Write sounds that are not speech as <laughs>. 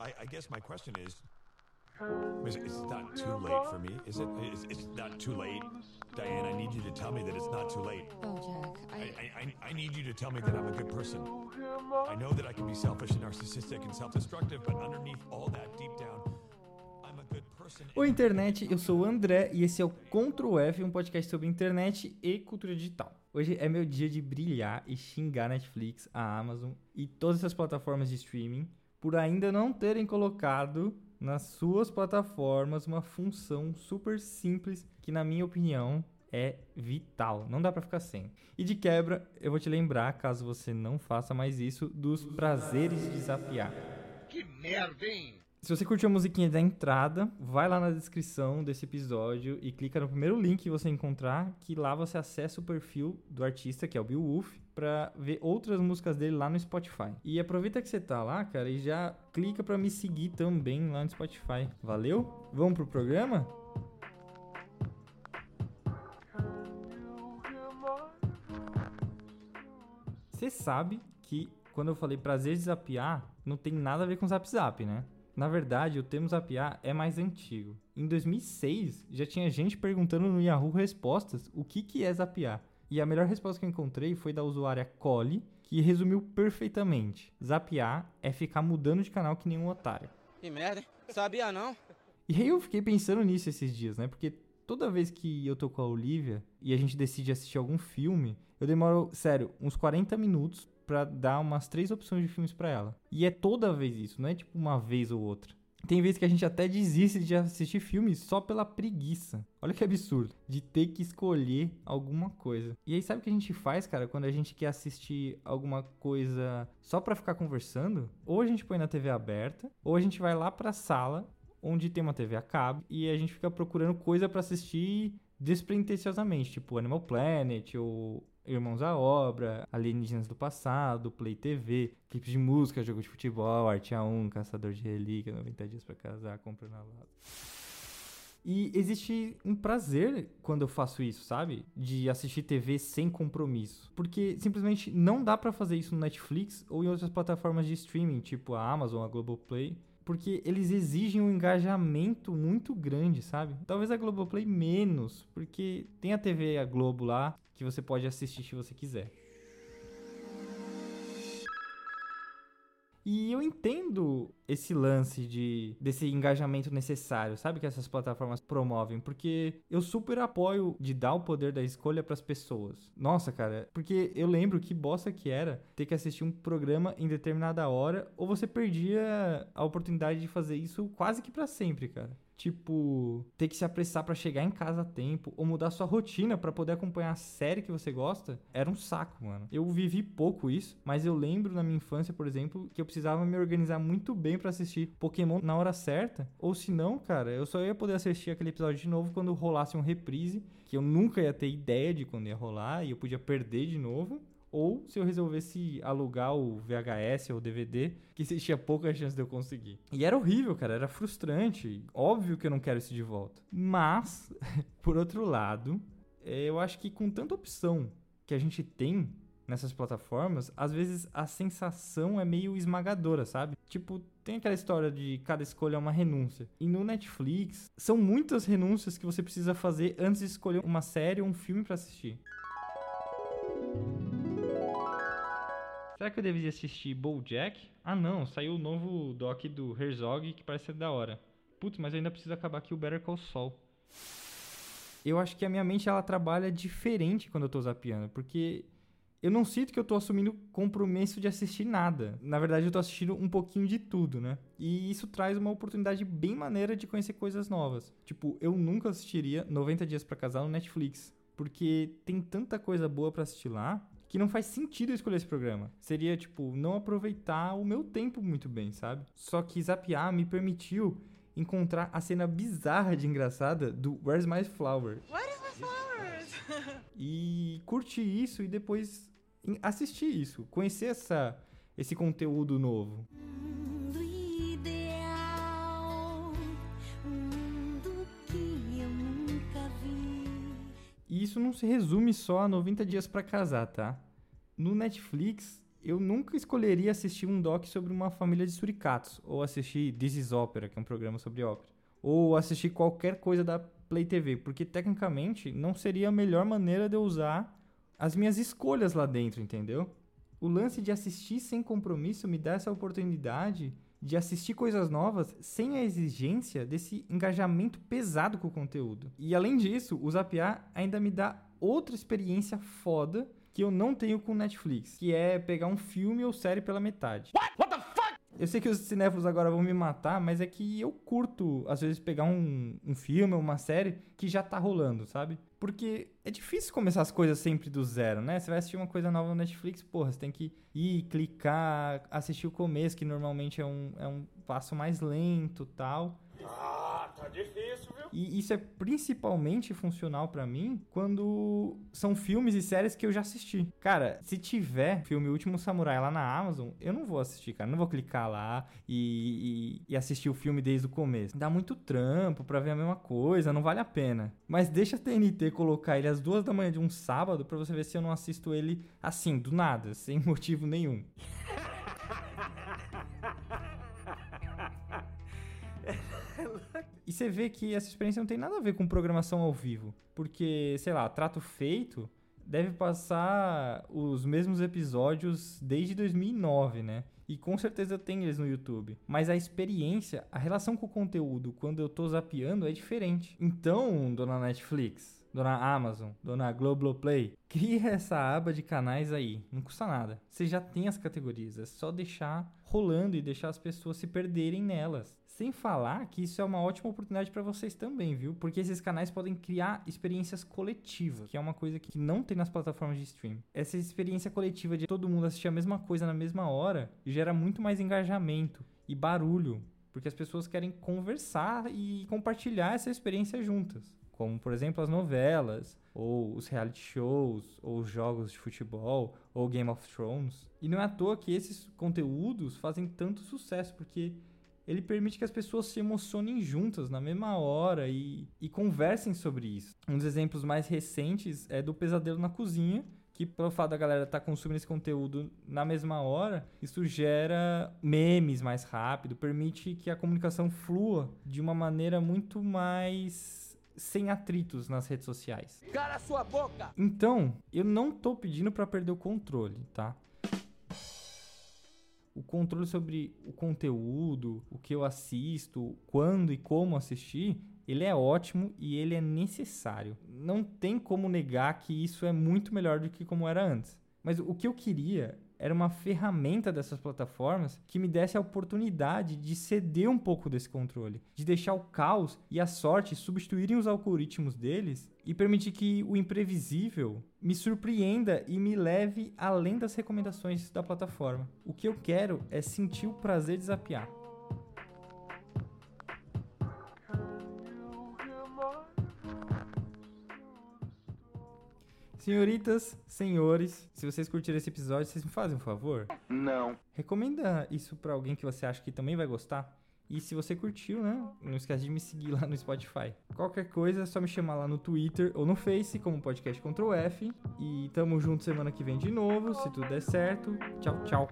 I, I guess my question is, is it- it's not too late for me, is it? It's, it's not too late, Diane. I need you to tell me that it's not too late. Oh, Jack, I, I, I, I- need you to tell me that I'm a good person. I know that I can be selfish and narcissistic and self-destructive, but underneath all that, deep down, I'm a good person. Oi, internet, eu sou o André e esse é o Ctrl F, um podcast sobre internet e cultura digital. Hoje é meu dia de brilhar e xingar a Netflix, a Amazon e todas essas plataformas de streaming por ainda não terem colocado nas suas plataformas uma função super simples que, na minha opinião, é vital. Não dá pra ficar sem. E de quebra, eu vou te lembrar, caso você não faça mais isso, dos prazeres de zapiar. Que merda, hein? Se você curtiu a musiquinha da entrada, vai lá na descrição desse episódio e clica no primeiro link que você encontrar, que lá você acessa o perfil do artista, que é o Bill Wolf, pra ver outras músicas dele lá no Spotify. E aproveita que você tá lá, cara, e já clica pra me seguir também lá no Spotify. Valeu? Vamos pro programa? Você sabe que quando eu falei prazer de zapear, não tem nada a ver com zap zap, né? Na verdade, o termo zapear é mais antigo. Em 2006, já tinha gente perguntando no Yahoo Respostas o que, que é zapear. E a melhor resposta que eu encontrei foi da usuária Cole, que resumiu perfeitamente. Zapear é ficar mudando de canal que nem um otário. Que merda, hein? Sabia não? E aí eu fiquei pensando nisso esses dias, né? Porque toda vez que eu tô com a Olivia e a gente decide assistir algum filme, eu demoro, sério, uns 40 minutos pra dar umas três opções de filmes pra ela. E é toda vez isso, não é tipo uma vez ou outra. Tem vezes que a gente até desiste de assistir filmes só pela preguiça. Olha que absurdo. De ter que escolher alguma coisa. E aí, sabe o que a gente faz, cara, quando a gente quer assistir alguma coisa só pra ficar conversando? Ou a gente põe na TV aberta, ou a gente vai lá pra sala onde tem uma TV a cabo e a gente fica procurando coisa pra assistir despretensiosamente, tipo Animal Planet ou Irmãos à Obra, Alienígenas do Passado, Play TV, clipes de música, jogo de futebol, Arte A1, Caçador de Relíquia, 90 dias pra casar, compra na lata. E existe um prazer quando eu faço isso, sabe? De assistir TV sem compromisso. Porque simplesmente não dá pra fazer isso no Netflix ou em outras plataformas de streaming, tipo a Amazon, a Globoplay. Porque eles exigem um engajamento muito grande, sabe? Talvez a Globoplay menos, porque tem a TV a Globo lá que você pode assistir se você quiser. E eu entendo esse lance de desse engajamento necessário, sabe que essas plataformas promovem, porque eu super apoio de dar o poder da escolha pras pessoas. Nossa, cara, porque eu lembro que bosta que era ter que assistir um programa em determinada hora ou você perdia a oportunidade de fazer isso quase que pra sempre, cara. Tipo, ter que se apressar pra chegar em casa a tempo ou mudar sua rotina pra poder acompanhar a série que você gosta, era um saco, mano. Eu vivi pouco isso, mas eu lembro na minha infância, por exemplo, que eu precisava me organizar muito bem pra assistir Pokémon na hora certa, ou se não, cara, eu só ia poder assistir aquele episódio de novo quando rolasse um reprise, que eu nunca ia ter ideia de quando ia rolar e eu podia perder de novo. Ou se eu resolvesse alugar o VHS ou DVD, que <laughs> existia pouca chance de eu conseguir. E era horrível, cara, era frustrante. Óbvio que eu não quero isso de volta. Mas, <laughs> por outro lado, eh, eu acho que com tanta opção que a gente tem nessas plataformas, às vezes a sensação é meio esmagadora, sabe? Tipo, tem aquela história de cada escolha é uma renúncia. E no Netflix, são muitas renúncias que você precisa fazer antes de escolher uma série ou um filme pra assistir. Será que eu deveria assistir BoJack? Ah não, saiu o novo doc do Herzog que parece ser da hora. Putz, mas eu ainda preciso acabar aqui o Better Call Saul. Eu acho que a minha mente ela trabalha diferente quando eu tô zapeando, porque eu não sinto que eu tô assumindo compromisso de assistir nada. Na verdade, eu tô assistindo um pouquinho de tudo, né? E isso traz uma oportunidade bem maneira de conhecer coisas novas. Tipo, eu nunca assistiria 90 Dias pra Casar no Netflix, porque tem tanta coisa boa pra assistir lá que não faz sentido eu escolher esse programa. Seria, tipo, não aproveitar o meu tempo muito bem, sabe? Só que zapear me permitiu encontrar a cena bizarra de engraçada do Where's My Flower. What is my flowers? <laughs> E curtir isso e depois assistir isso, conhecer essa, esse conteúdo novo. Isso não se resume só a 90 dias pra casar, tá? No Netflix eu nunca escolheria assistir um doc sobre uma família de suricatos, ou assistir This is Opera, que é um programa sobre ópera, ou assistir qualquer coisa da Play TV, porque tecnicamente não seria a melhor maneira de eu usar as minhas escolhas lá dentro, entendeu? O lance de assistir sem compromisso me dá essa oportunidade de assistir coisas novas sem a exigência desse engajamento pesado com o conteúdo. E além disso, o Zapiar ainda me dá outra experiência foda que eu não tenho com Netflix, que é pegar um filme ou série pela metade. What? What the fuck? Eu sei que os cinéfilos agora vão me matar, mas é que eu curto, às vezes, pegar um, um filme ou uma série que já tá rolando, sabe? Porque é difícil começar as coisas sempre do zero, né? Você vai assistir uma coisa nova no Netflix, porra, você tem que ir, clicar, assistir o começo, que normalmente é um, é um passo mais lento tal. Ah, tá difícil, viu? E isso é principalmente funcional pra mim quando são filmes e séries que eu já assisti. Cara, se tiver filme Último Samurai lá na Amazon, eu não vou assistir, cara. Não vou clicar lá e, e, e assistir o filme desde o começo. Dá muito trampo pra ver a mesma coisa, não vale a pena. Mas deixa a TNT colocar ele às duas da manhã de um sábado pra você ver se eu não assisto ele assim, do nada, sem <laughs> motivo nenhum. Você vê que essa experiência não tem nada a ver com programação ao vivo. Porque, sei lá, Trato Feito deve passar os mesmos episódios desde 2009, né? E com certeza tem eles no YouTube. Mas a experiência, a relação com o conteúdo quando eu tô zapeando é diferente. Então, dona Netflix, dona Amazon, dona Globoplay, cria essa aba de canais aí. Não custa nada. Você já tem as categorias, é só deixar rolando e deixar as pessoas se perderem nelas. Sem falar que isso é uma ótima oportunidade para vocês também, viu? Porque esses canais podem criar experiências coletivas, que é uma coisa que não tem nas plataformas de stream. Essa experiência coletiva de todo mundo assistir a mesma coisa na mesma hora gera muito mais engajamento e barulho, porque as pessoas querem conversar e compartilhar essa experiência juntas. Como, por exemplo, as novelas, ou os reality shows, ou os jogos de futebol, ou Game of Thrones. E não é à toa que esses conteúdos fazem tanto sucesso, porque ele permite que as pessoas se emocionem juntas na mesma hora e, e conversem sobre isso. Um dos exemplos mais recentes é do Pesadelo na Cozinha, que pelo fato da galera estar tá consumindo esse conteúdo na mesma hora, isso gera memes mais rápido, permite que a comunicação flua de uma maneira muito mais sem atritos nas redes sociais. Cala sua boca! Então, eu não tô pedindo para perder o controle, tá? o controle sobre o conteúdo, o que eu assisto, quando e como assistir, ele é ótimo e ele é necessário. Não tem como negar que isso é muito melhor do que como era antes. Mas o que eu queria era uma ferramenta dessas plataformas que me desse a oportunidade de ceder um pouco desse controle, de deixar o caos e a sorte substituírem os algoritmos deles e permitir que o imprevisível me surpreenda e me leve além das recomendações da plataforma. O que eu quero é sentir o prazer de zapear. Senhoritas, senhores, se vocês curtiram esse episódio, vocês me fazem um favor? Não. Recomenda isso pra alguém que você acha que também vai gostar. E se você curtiu, né? Não esquece de me seguir lá no Spotify. Qualquer coisa é só me chamar lá no Twitter ou no Face como podcast Ctrl F. E tamo junto semana que vem de novo, se tudo der certo. Tchau, tchau.